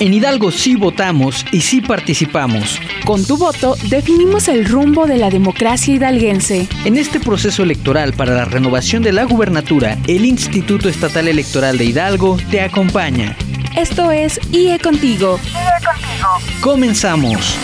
En Hidalgo sí votamos y sí participamos. Con tu voto definimos el rumbo de la democracia hidalguense. En este proceso electoral para la renovación de la gubernatura, el Instituto Estatal Electoral de Hidalgo te acompaña. Esto es IE Contigo. IE Contigo. Comenzamos.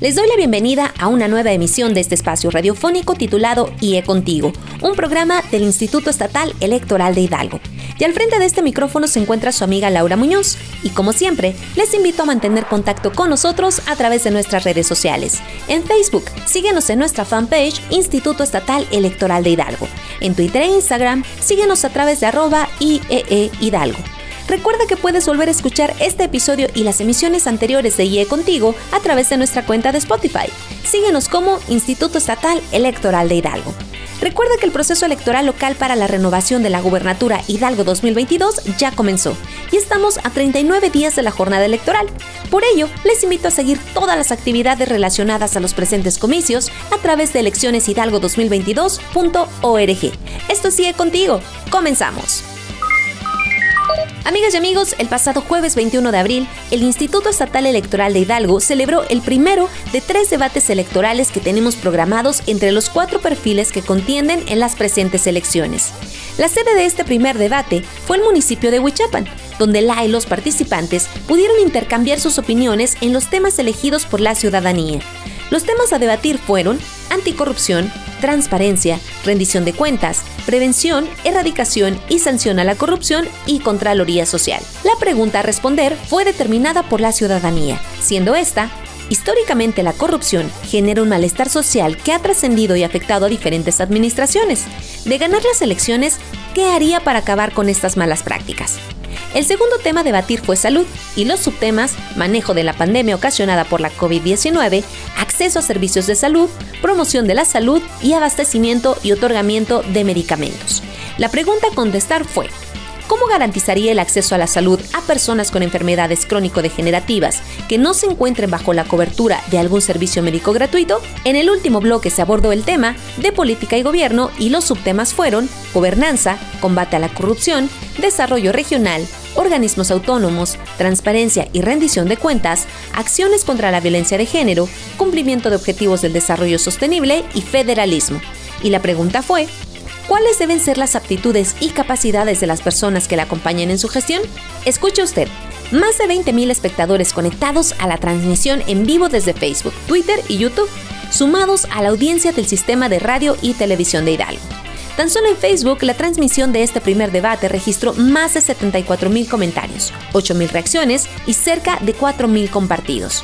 Les doy la bienvenida a una nueva emisión de este espacio radiofónico titulado IE Contigo, un programa del Instituto Estatal Electoral de Hidalgo. Y al frente de este micrófono se encuentra su amiga Laura Muñoz. Y como siempre, les invito a mantener contacto con nosotros a través de nuestras redes sociales. En Facebook, síguenos en nuestra fanpage Instituto Estatal Electoral de Hidalgo. En Twitter e Instagram, síguenos a través de arroba IEE Hidalgo. Recuerda que puedes volver a escuchar este episodio y las emisiones anteriores de IE Contigo a través de nuestra cuenta de Spotify. Síguenos como Instituto Estatal Electoral de Hidalgo. Recuerda que el proceso electoral local para la renovación de la gubernatura Hidalgo 2022 ya comenzó y estamos a 39 días de la jornada electoral. Por ello, les invito a seguir todas las actividades relacionadas a los presentes comicios a través de eleccioneshidalgo2022.org. Esto sigue contigo. Comenzamos. Amigas y amigos, el pasado jueves 21 de abril, el Instituto Estatal Electoral de Hidalgo celebró el primero de tres debates electorales que tenemos programados entre los cuatro perfiles que contienden en las presentes elecciones. La sede de este primer debate fue el municipio de Huichapan, donde la y los participantes pudieron intercambiar sus opiniones en los temas elegidos por la ciudadanía. Los temas a debatir fueron anticorrupción, transparencia, rendición de cuentas, prevención, erradicación y sanción a la corrupción y Contraloría Social. La pregunta a responder fue determinada por la ciudadanía, siendo esta Históricamente la corrupción genera un malestar social que ha trascendido y afectado a diferentes administraciones. De ganar las elecciones, ¿qué haría para acabar con estas malas prácticas? El segundo tema a debatir fue salud y los subtemas manejo de la pandemia ocasionada por la COVID-19, acceso a servicios de salud, promoción de la salud y abastecimiento y otorgamiento de medicamentos. La pregunta a contestar fue, ¿Cómo garantizaría el acceso a la salud a personas con enfermedades crónico-degenerativas que no se encuentren bajo la cobertura de algún servicio médico gratuito? En el último bloque se abordó el tema de política y gobierno y los subtemas fueron gobernanza, combate a la corrupción, desarrollo regional, organismos autónomos, transparencia y rendición de cuentas, acciones contra la violencia de género, cumplimiento de objetivos del desarrollo sostenible y federalismo. Y la pregunta fue, ¿Cuáles deben ser las aptitudes y capacidades de las personas que la acompañan en su gestión? Escuche usted. Más de 20.000 espectadores conectados a la transmisión en vivo desde Facebook, Twitter y YouTube, sumados a la audiencia del sistema de radio y televisión de Hidalgo. Tan solo en Facebook, la transmisión de este primer debate registró más de 74.000 comentarios, 8.000 reacciones y cerca de 4.000 compartidos.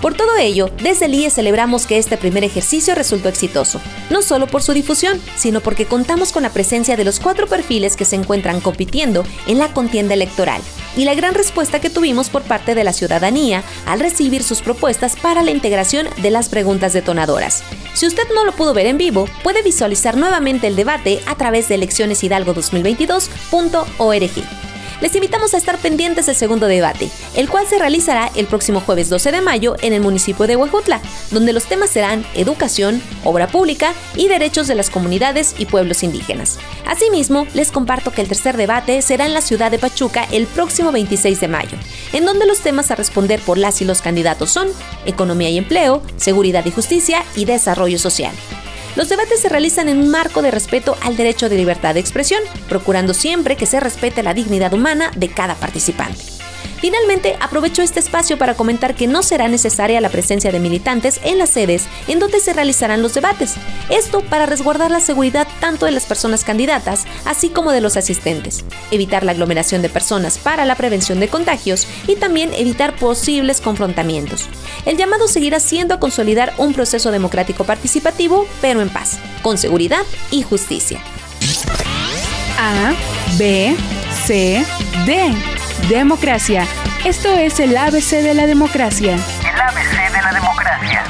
Por todo ello, desde el IE celebramos que este primer ejercicio resultó exitoso, no solo por su difusión, sino porque contamos con la presencia de los cuatro perfiles que se encuentran compitiendo en la contienda electoral y la gran respuesta que tuvimos por parte de la ciudadanía al recibir sus propuestas para la integración de las preguntas detonadoras. Si usted no lo pudo ver en vivo, puede visualizar nuevamente el debate a través de eleccioneshidalgo2022.org les invitamos a estar pendientes del segundo debate, el cual se realizará el próximo jueves 12 de mayo en el municipio de Huejutla, donde los temas serán educación, obra pública y derechos de las comunidades y pueblos indígenas. Asimismo, les comparto que el tercer debate será en la ciudad de Pachuca el próximo 26 de mayo, en donde los temas a responder por las y los candidatos son economía y empleo, seguridad y justicia y desarrollo social. Los debates se realizan en un marco de respeto al derecho de libertad de expresión, procurando siempre que se respete la dignidad humana de cada participante. Finalmente, aprovecho este espacio para comentar que no será necesaria la presencia de militantes en las sedes en donde se realizarán los debates. Esto para resguardar la seguridad tanto de las personas candidatas, así como de los asistentes, evitar la aglomeración de personas para la prevención de contagios y también evitar posibles confrontamientos. El llamado seguirá siendo a consolidar un proceso democrático participativo, pero en paz, con seguridad y justicia. A, B, C, D. Democracia. Esto es el ABC de la democracia. El ABC de la democracia.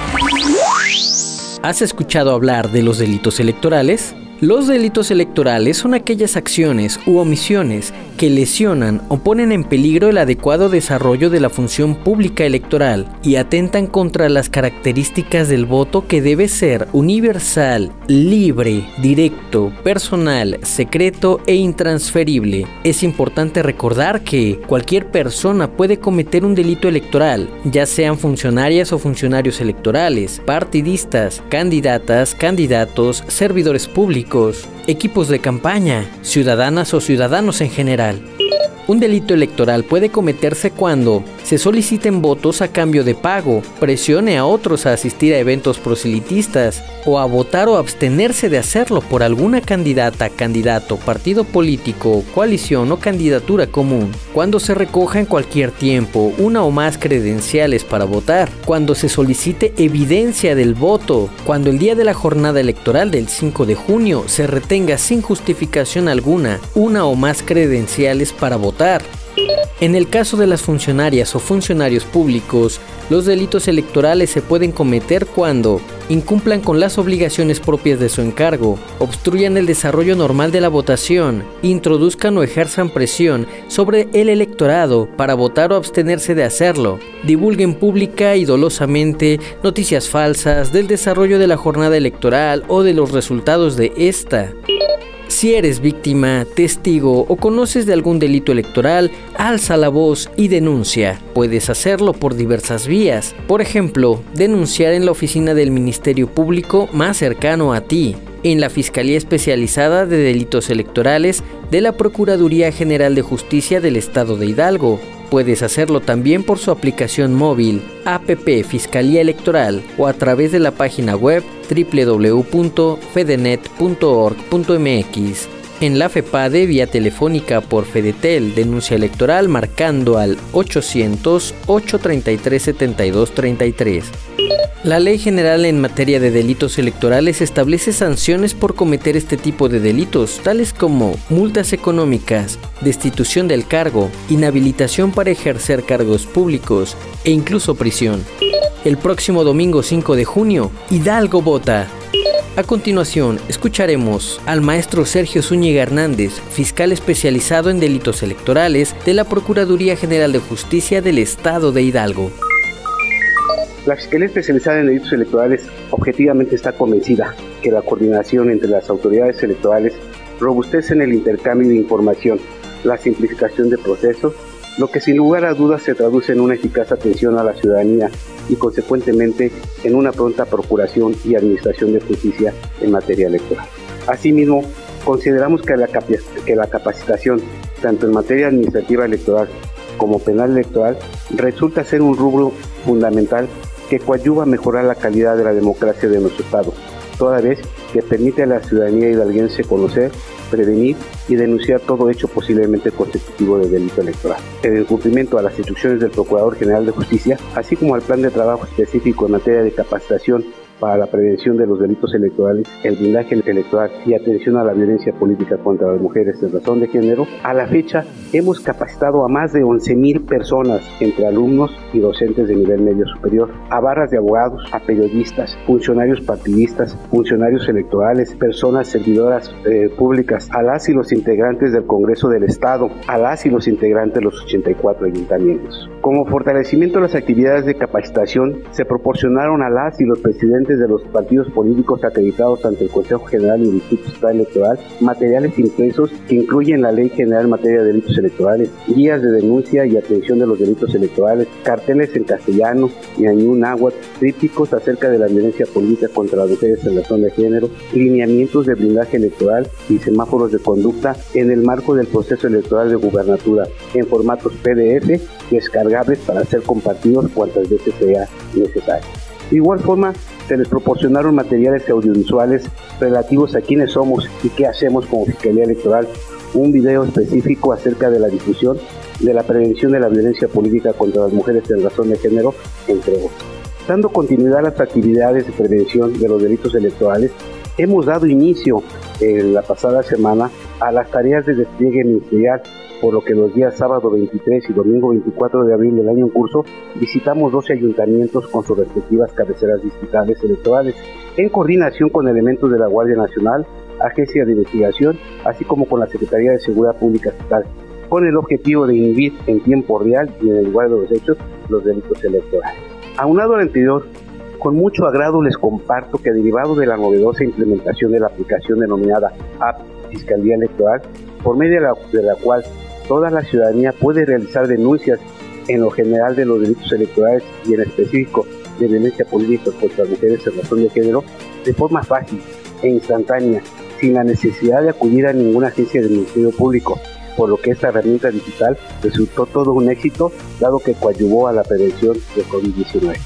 ¿Has escuchado hablar de los delitos electorales? Los delitos electorales son aquellas acciones u omisiones que lesionan o ponen en peligro el adecuado desarrollo de la función pública electoral y atentan contra las características del voto que debe ser universal, libre, directo, personal, secreto e intransferible. Es importante recordar que cualquier persona puede cometer un delito electoral, ya sean funcionarias o funcionarios electorales, partidistas, candidatas, candidatos, servidores públicos, equipos de campaña, ciudadanas o ciudadanos en general. Digital. Un delito electoral puede cometerse cuando se soliciten votos a cambio de pago, presione a otros a asistir a eventos proselitistas o a votar o abstenerse de hacerlo por alguna candidata, candidato, partido político, coalición o candidatura común, cuando se recoja en cualquier tiempo una o más credenciales para votar, cuando se solicite evidencia del voto, cuando el día de la jornada electoral del 5 de junio se retenga sin justificación alguna una o más credenciales para votar en el caso de las funcionarias o funcionarios públicos, los delitos electorales se pueden cometer cuando incumplan con las obligaciones propias de su encargo, obstruyan el desarrollo normal de la votación, introduzcan o ejerzan presión sobre el electorado para votar o abstenerse de hacerlo, divulguen pública y dolosamente noticias falsas del desarrollo de la jornada electoral o de los resultados de esta. Si eres víctima, testigo o conoces de algún delito electoral, alza la voz y denuncia. Puedes hacerlo por diversas vías. Por ejemplo, denunciar en la oficina del Ministerio Público más cercano a ti, en la Fiscalía Especializada de Delitos Electorales de la Procuraduría General de Justicia del Estado de Hidalgo. Puedes hacerlo también por su aplicación móvil, APP Fiscalía Electoral o a través de la página web www.fedenet.org.mx. En la FEPADE, vía telefónica por Fedetel, denuncia electoral marcando al 800-833-7233. La Ley General en materia de delitos electorales establece sanciones por cometer este tipo de delitos, tales como multas económicas, destitución del cargo, inhabilitación para ejercer cargos públicos e incluso prisión. El próximo domingo 5 de junio, Hidalgo vota. A continuación, escucharemos al maestro Sergio Zúñiga Hernández, fiscal especializado en delitos electorales de la Procuraduría General de Justicia del Estado de Hidalgo. La Fiscalía Especializada en Delitos Electorales objetivamente está convencida que la coordinación entre las autoridades electorales robustece en el intercambio de información, la simplificación de procesos, lo que sin lugar a dudas se traduce en una eficaz atención a la ciudadanía y consecuentemente en una pronta procuración y administración de justicia en materia electoral. Asimismo, consideramos que la, que la capacitación, tanto en materia administrativa electoral como penal electoral, resulta ser un rubro fundamental que coadyuva a mejorar la calidad de la democracia de nuestro Estado, toda vez que permite a la ciudadanía hidalguense conocer, prevenir y denunciar todo hecho posiblemente constitutivo de delito electoral. En el cumplimiento a las instrucciones del Procurador General de Justicia, así como al plan de trabajo específico en materia de capacitación para la prevención de los delitos electorales, el blindaje electoral y atención a la violencia política contra las mujeres en razón de género, a la fecha hemos capacitado a más de 11.000 personas, entre alumnos y docentes de nivel medio superior, a barras de abogados, a periodistas, funcionarios partidistas, funcionarios electorales, personas servidoras eh, públicas, a las y los integrantes del Congreso del Estado, a las y los integrantes de los 84 ayuntamientos. Como fortalecimiento de las actividades de capacitación, se proporcionaron a las y los presidentes de los partidos políticos acreditados ante el Consejo General y el Instituto Estatal Electoral materiales impresos que incluyen la Ley General en materia de delitos electorales, guías de denuncia y atención de los delitos electorales, carteles en castellano y en náhuatl, trípticos acerca de la violencia política contra las mujeres en la zona de género, lineamientos de blindaje electoral y semáforos de conducta en el marco del proceso electoral de gubernatura en formatos PDF descargados para ser compartidos cuantas veces sea necesario. De igual forma, se les proporcionaron materiales audiovisuales relativos a quiénes somos y qué hacemos como Fiscalía Electoral, un video específico acerca de la difusión de la prevención de la violencia política contra las mujeres en razón de género, entre otros. Dando continuidad a las actividades de prevención de los delitos electorales, hemos dado inicio en la pasada semana a las tareas de despliegue ministerial por lo que los días sábado 23 y domingo 24 de abril del año en curso visitamos 12 ayuntamientos con sus respectivas cabeceras distritales electorales, en coordinación con elementos de la Guardia Nacional, Agencia de Investigación, así como con la Secretaría de Seguridad Pública Estatal, con el objetivo de inhibir en tiempo real y en el lugar de los hechos los delitos electorales. Aunado al anterior, con mucho agrado les comparto que derivado de la novedosa implementación de la aplicación denominada App Fiscalía Electoral, por medio de la, de la cual toda la ciudadanía puede realizar denuncias en lo general de los delitos electorales y en específico de violencia política contra mujeres en razón de género de forma fácil e instantánea, sin la necesidad de acudir a ninguna agencia del Ministerio Público, por lo que esta herramienta digital resultó todo un éxito, dado que coadyuvó a la prevención de COVID-19.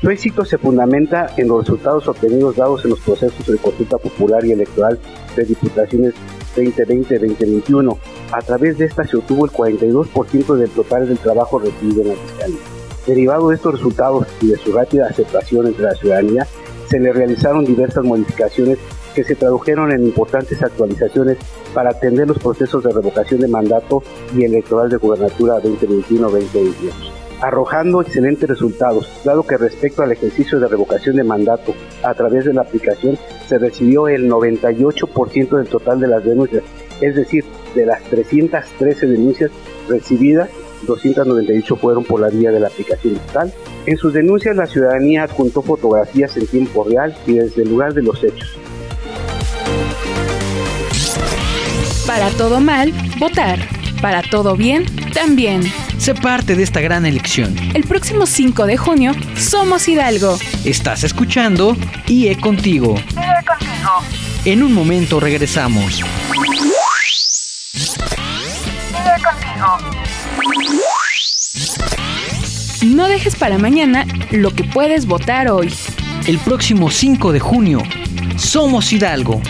Su éxito se fundamenta en los resultados obtenidos dados en los procesos de consulta popular y electoral de diputaciones 2020-2021. A través de esta se obtuvo el 42% del total del trabajo recibido en la fiscalía. Derivado de estos resultados y de su rápida aceptación entre la ciudadanía, se le realizaron diversas modificaciones que se tradujeron en importantes actualizaciones para atender los procesos de revocación de mandato y electoral de gubernatura 2021-2022 arrojando excelentes resultados, dado que respecto al ejercicio de revocación de mandato a través de la aplicación se recibió el 98% del total de las denuncias, es decir, de las 313 denuncias recibidas, 298 fueron por la vía de la aplicación digital. En sus denuncias la ciudadanía adjuntó fotografías en tiempo real y desde el lugar de los hechos. Para todo mal, votar. Para todo bien, también. Sé parte de esta gran elección. El próximo 5 de junio, somos Hidalgo. Estás escuchando IE Contigo. IE Contigo. En un momento regresamos. IE Contigo. No dejes para mañana lo que puedes votar hoy. El próximo 5 de junio, somos Hidalgo.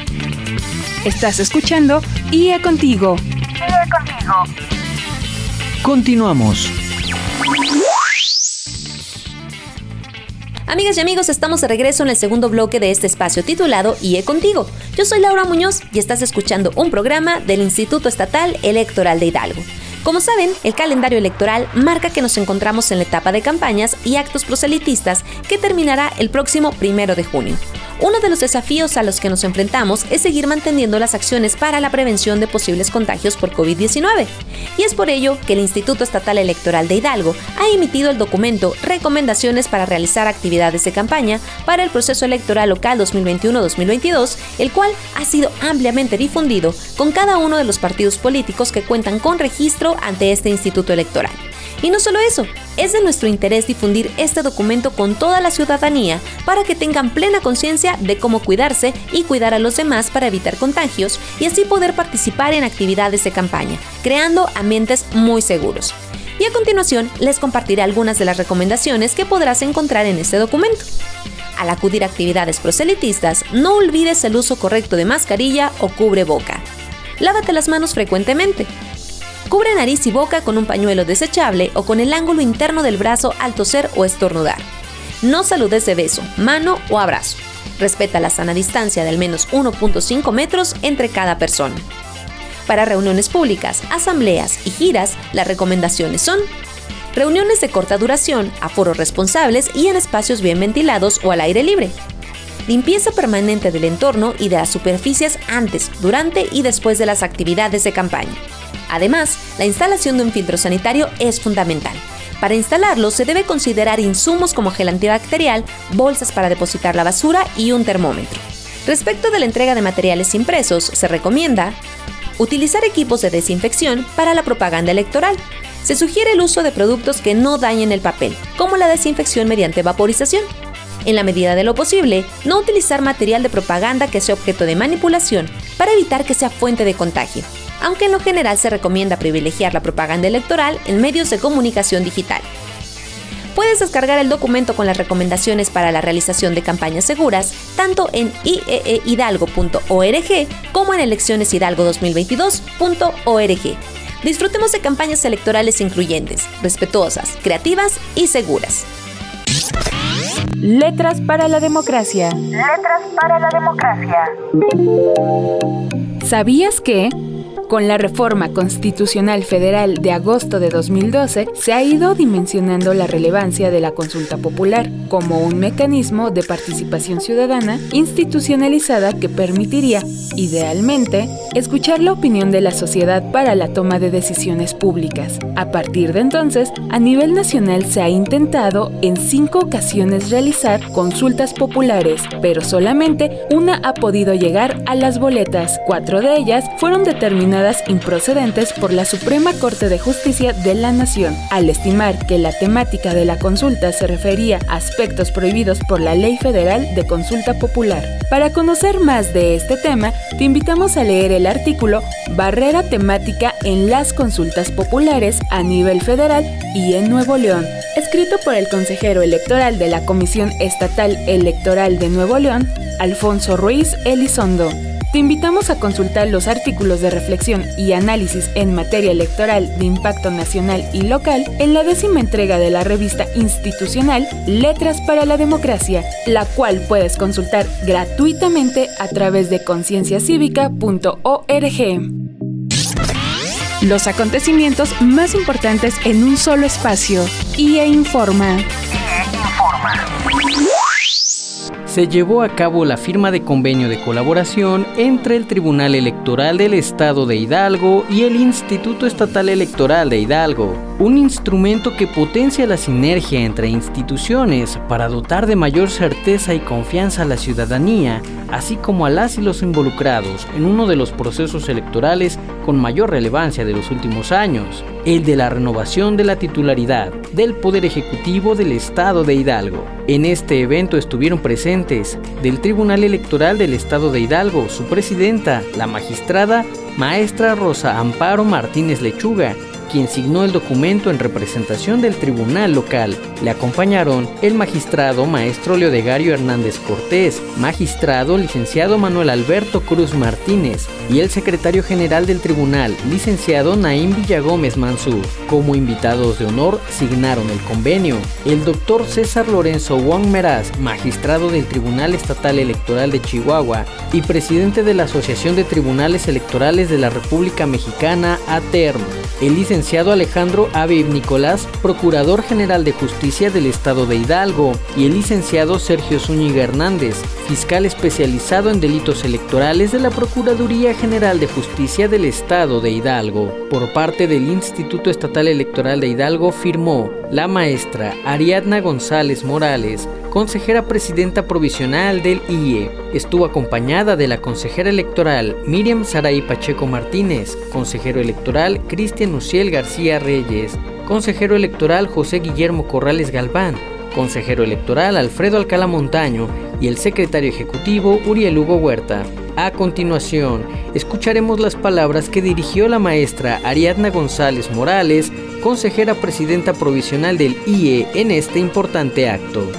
Estás escuchando IE Contigo. Contigo. Continuamos. Amigas y amigos, estamos de regreso en el segundo bloque de este espacio titulado IE Contigo. Yo soy Laura Muñoz y estás escuchando un programa del Instituto Estatal Electoral de Hidalgo. Como saben, el calendario electoral marca que nos encontramos en la etapa de campañas y actos proselitistas que terminará el próximo primero de junio. Uno de los desafíos a los que nos enfrentamos es seguir manteniendo las acciones para la prevención de posibles contagios por COVID-19. Y es por ello que el Instituto Estatal Electoral de Hidalgo ha emitido el documento Recomendaciones para realizar actividades de campaña para el proceso electoral local 2021-2022, el cual ha sido ampliamente difundido con cada uno de los partidos políticos que cuentan con registro ante este instituto electoral. Y no solo eso, es de nuestro interés difundir este documento con toda la ciudadanía para que tengan plena conciencia de cómo cuidarse y cuidar a los demás para evitar contagios y así poder participar en actividades de campaña, creando ambientes muy seguros. Y a continuación les compartiré algunas de las recomendaciones que podrás encontrar en este documento. Al acudir a actividades proselitistas, no olvides el uso correcto de mascarilla o cubre boca. Lávate las manos frecuentemente. Cubre nariz y boca con un pañuelo desechable o con el ángulo interno del brazo al toser o estornudar. No saludes de beso, mano o abrazo. Respeta la sana distancia de al menos 1.5 metros entre cada persona. Para reuniones públicas, asambleas y giras, las recomendaciones son reuniones de corta duración, aforos responsables y en espacios bien ventilados o al aire libre. Limpieza permanente del entorno y de las superficies antes, durante y después de las actividades de campaña. Además, la instalación de un filtro sanitario es fundamental. Para instalarlo se debe considerar insumos como gel antibacterial, bolsas para depositar la basura y un termómetro. Respecto de la entrega de materiales impresos, se recomienda utilizar equipos de desinfección para la propaganda electoral. Se sugiere el uso de productos que no dañen el papel, como la desinfección mediante vaporización. En la medida de lo posible, no utilizar material de propaganda que sea objeto de manipulación para evitar que sea fuente de contagio aunque en lo general se recomienda privilegiar la propaganda electoral en medios de comunicación digital. Puedes descargar el documento con las recomendaciones para la realización de campañas seguras tanto en ieehidalgo.org como en eleccioneshidalgo2022.org. Disfrutemos de campañas electorales incluyentes, respetuosas, creativas y seguras. Letras para la democracia. Letras para la democracia. ¿Sabías que... Con la reforma constitucional federal de agosto de 2012, se ha ido dimensionando la relevancia de la consulta popular como un mecanismo de participación ciudadana institucionalizada que permitiría, idealmente, escuchar la opinión de la sociedad para la toma de decisiones públicas. A partir de entonces, a nivel nacional se ha intentado en cinco ocasiones realizar consultas populares, pero solamente una ha podido llegar a las boletas. Cuatro de ellas fueron determinadas improcedentes por la Suprema Corte de Justicia de la Nación, al estimar que la temática de la consulta se refería a aspectos prohibidos por la Ley Federal de Consulta Popular. Para conocer más de este tema, te invitamos a leer el artículo Barrera temática en las consultas populares a nivel federal y en Nuevo León, escrito por el consejero electoral de la Comisión Estatal Electoral de Nuevo León, Alfonso Ruiz Elizondo. Te invitamos a consultar los artículos de reflexión y análisis en materia electoral de impacto nacional y local en la décima entrega de la revista institucional Letras para la Democracia, la cual puedes consultar gratuitamente a través de concienciacívica.org. Los acontecimientos más importantes en un solo espacio. IE Informa. Se llevó a cabo la firma de convenio de colaboración entre el Tribunal Electoral del Estado de Hidalgo y el Instituto Estatal Electoral de Hidalgo, un instrumento que potencia la sinergia entre instituciones para dotar de mayor certeza y confianza a la ciudadanía, así como a las y los involucrados en uno de los procesos electorales con mayor relevancia de los últimos años, el de la renovación de la titularidad del Poder Ejecutivo del Estado de Hidalgo. En este evento estuvieron presentes del Tribunal Electoral del Estado de Hidalgo, su presidenta, la magistrada maestra Rosa Amparo Martínez Lechuga, quien signó el documento en representación del tribunal local. Le acompañaron el magistrado maestro Leodegario Hernández Cortés, magistrado licenciado Manuel Alberto Cruz Martínez y el secretario general del tribunal, licenciado Naim Villagómez Mansur. Como invitados de honor signaron el convenio el doctor César Lorenzo Wong Meraz, magistrado del Tribunal Estatal Electoral de Chihuahua y presidente de la Asociación de Tribunales Electorales de la República Mexicana, ATERM, el licenciado Alejandro Aviv Nicolás, Procurador General de Justicia del Estado de Hidalgo, y el licenciado Sergio Zúñiga Hernández, fiscal especializado en delitos electorales de la Procuraduría General de Justicia del Estado de Hidalgo. Por parte del Instituto Estatal Electoral de Hidalgo firmó la maestra Ariadna González Morales, consejera presidenta provisional del IE. Estuvo acompañada de la consejera electoral Miriam Saray Pacheco Martínez, consejero electoral Cristian Uciel García Reyes, consejero electoral José Guillermo Corrales Galván, consejero electoral Alfredo Alcalá Montaño y el secretario ejecutivo Uriel Hugo Huerta. A continuación, escucharemos las palabras que dirigió la maestra Ariadna González Morales, consejera presidenta provisional del IE en este importante acto.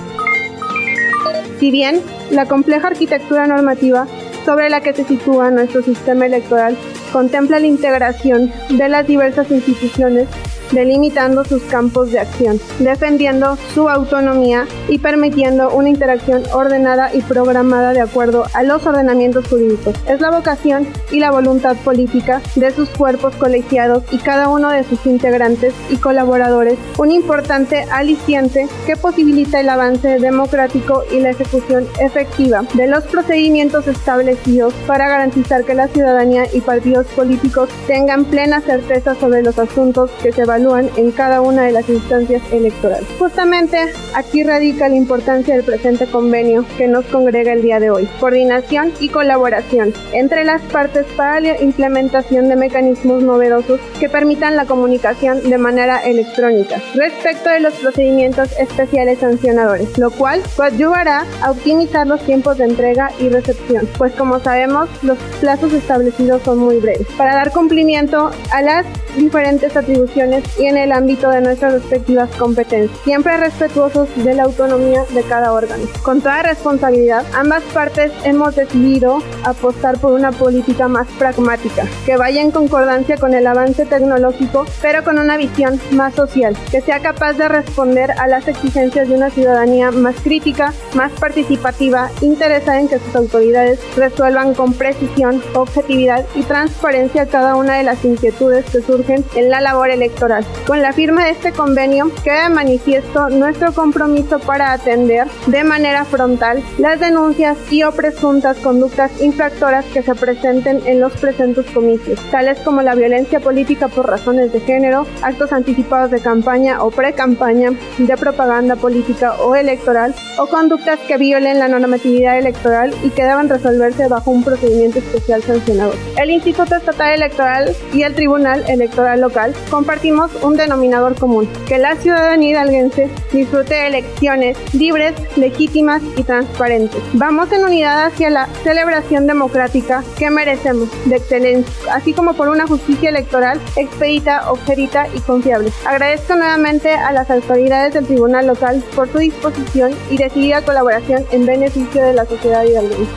Si bien la compleja arquitectura normativa sobre la que se sitúa nuestro sistema electoral contempla la integración de las diversas instituciones delimitando sus campos de acción, defendiendo su autonomía y permitiendo una interacción ordenada y programada de acuerdo a los ordenamientos jurídicos. Es la vocación y la voluntad política de sus cuerpos colegiados y cada uno de sus integrantes y colaboradores un importante aliciente que posibilita el avance democrático y la ejecución efectiva de los procedimientos establecidos para garantizar que la ciudadanía y partidos políticos tengan plena certeza sobre los asuntos que se evalúan en cada una de las instancias electorales. Justamente aquí radica la importancia del presente convenio que nos congrega el día de hoy. Coordinación y colaboración entre las partes para la implementación de mecanismos novedosos que permitan la comunicación de manera electrónica respecto de los procedimientos especiales sancionadores, lo cual ayudará a optimizar los tiempos de entrega y recepción, pues como sabemos los plazos establecidos son muy breves. Para dar cumplimiento a las diferentes atribuciones y en el ámbito de nuestras respectivas competencias, siempre respetuosos de la autonomía de cada órgano. Con toda responsabilidad, ambas partes hemos decidido apostar por una política más pragmática, que vaya en concordancia con el avance tecnológico, pero con una visión más social, que sea capaz de responder a las exigencias de una ciudadanía más crítica, más participativa, interesada en que sus autoridades resuelvan con precisión, objetividad y transparencia cada una de las inquietudes que surgen en la labor electoral. Con la firma de este convenio queda de manifiesto nuestro compromiso para atender de manera frontal las denuncias y o presuntas conductas infractoras que se presenten en los presentes comicios, tales como la violencia política por razones de género, actos anticipados de campaña o pre-campaña, de propaganda política o electoral, o conductas que violen la normatividad electoral y que deban resolverse bajo un procedimiento especial sancionador. El Instituto Estatal Electoral y el Tribunal Electoral Local compartimos un denominador común, que la ciudadanía hidalguense disfrute de elecciones libres, legítimas y transparentes. Vamos en unidad hacia la celebración democrática que merecemos, de excelencia, así como por una justicia electoral expedita, objerita y confiable. Agradezco nuevamente a las autoridades del Tribunal Local por su disposición y decidida colaboración en beneficio de la sociedad hidalguense.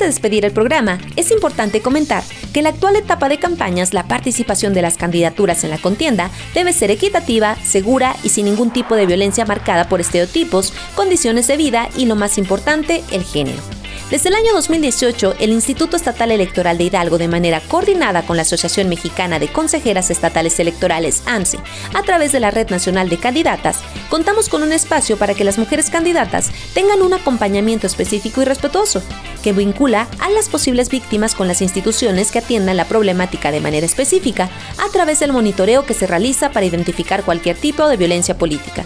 De despedir el programa, es importante comentar que en la actual etapa de campañas la participación de las candidaturas en la contienda debe ser equitativa, segura y sin ningún tipo de violencia marcada por estereotipos, condiciones de vida y lo más importante, el género. Desde el año 2018, el Instituto Estatal Electoral de Hidalgo, de manera coordinada con la Asociación Mexicana de Consejeras Estatales Electorales, ANSE, a través de la Red Nacional de Candidatas, contamos con un espacio para que las mujeres candidatas tengan un acompañamiento específico y respetuoso, que vincula a las posibles víctimas con las instituciones que atiendan la problemática de manera específica, a través del monitoreo que se realiza para identificar cualquier tipo de violencia política.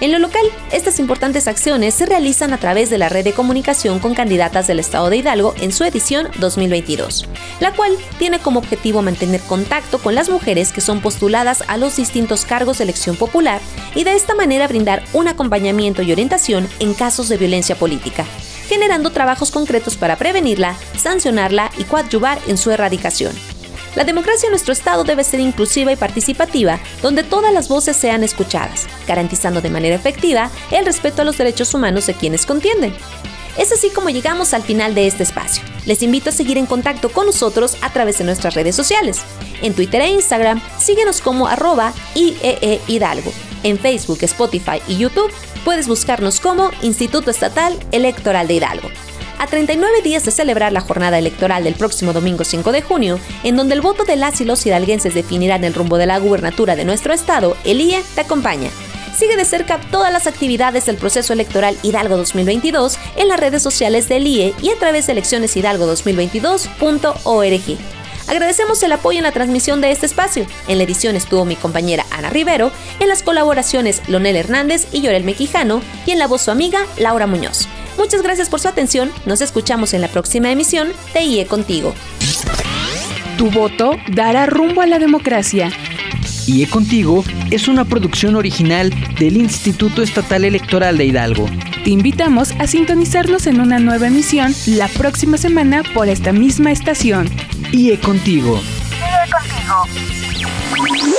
En lo local, estas importantes acciones se realizan a través de la red de comunicación con candidatas del Estado de Hidalgo en su edición 2022, la cual tiene como objetivo mantener contacto con las mujeres que son postuladas a los distintos cargos de elección popular y de esta manera brindar un acompañamiento y orientación en casos de violencia política generando trabajos concretos para prevenirla, sancionarla y coadyuvar en su erradicación. La democracia en nuestro Estado debe ser inclusiva y participativa, donde todas las voces sean escuchadas, garantizando de manera efectiva el respeto a los derechos humanos de quienes contienden. Es así como llegamos al final de este espacio. Les invito a seguir en contacto con nosotros a través de nuestras redes sociales. En Twitter e Instagram, síguenos como arroba IEE Hidalgo. En Facebook, Spotify y YouTube, puedes buscarnos como Instituto Estatal Electoral de Hidalgo a 39 días de celebrar la jornada electoral del próximo domingo 5 de junio, en donde el voto de las y los hidalguenses definirán el rumbo de la gubernatura de nuestro estado, el IE te acompaña. Sigue de cerca todas las actividades del proceso electoral Hidalgo 2022 en las redes sociales del IE y a través de eleccioneshidalgo2022.org. Agradecemos el apoyo en la transmisión de este espacio. En la edición estuvo mi compañera Ana Rivero, en las colaboraciones Lonel Hernández y Yorel Mequijano, y en la voz su amiga Laura Muñoz. Muchas gracias por su atención. Nos escuchamos en la próxima emisión de IE Contigo. Tu voto dará rumbo a la democracia. IE Contigo es una producción original del Instituto Estatal Electoral de Hidalgo. Te invitamos a sintonizarnos en una nueva emisión la próxima semana por esta misma estación. IE Contigo. IE Contigo.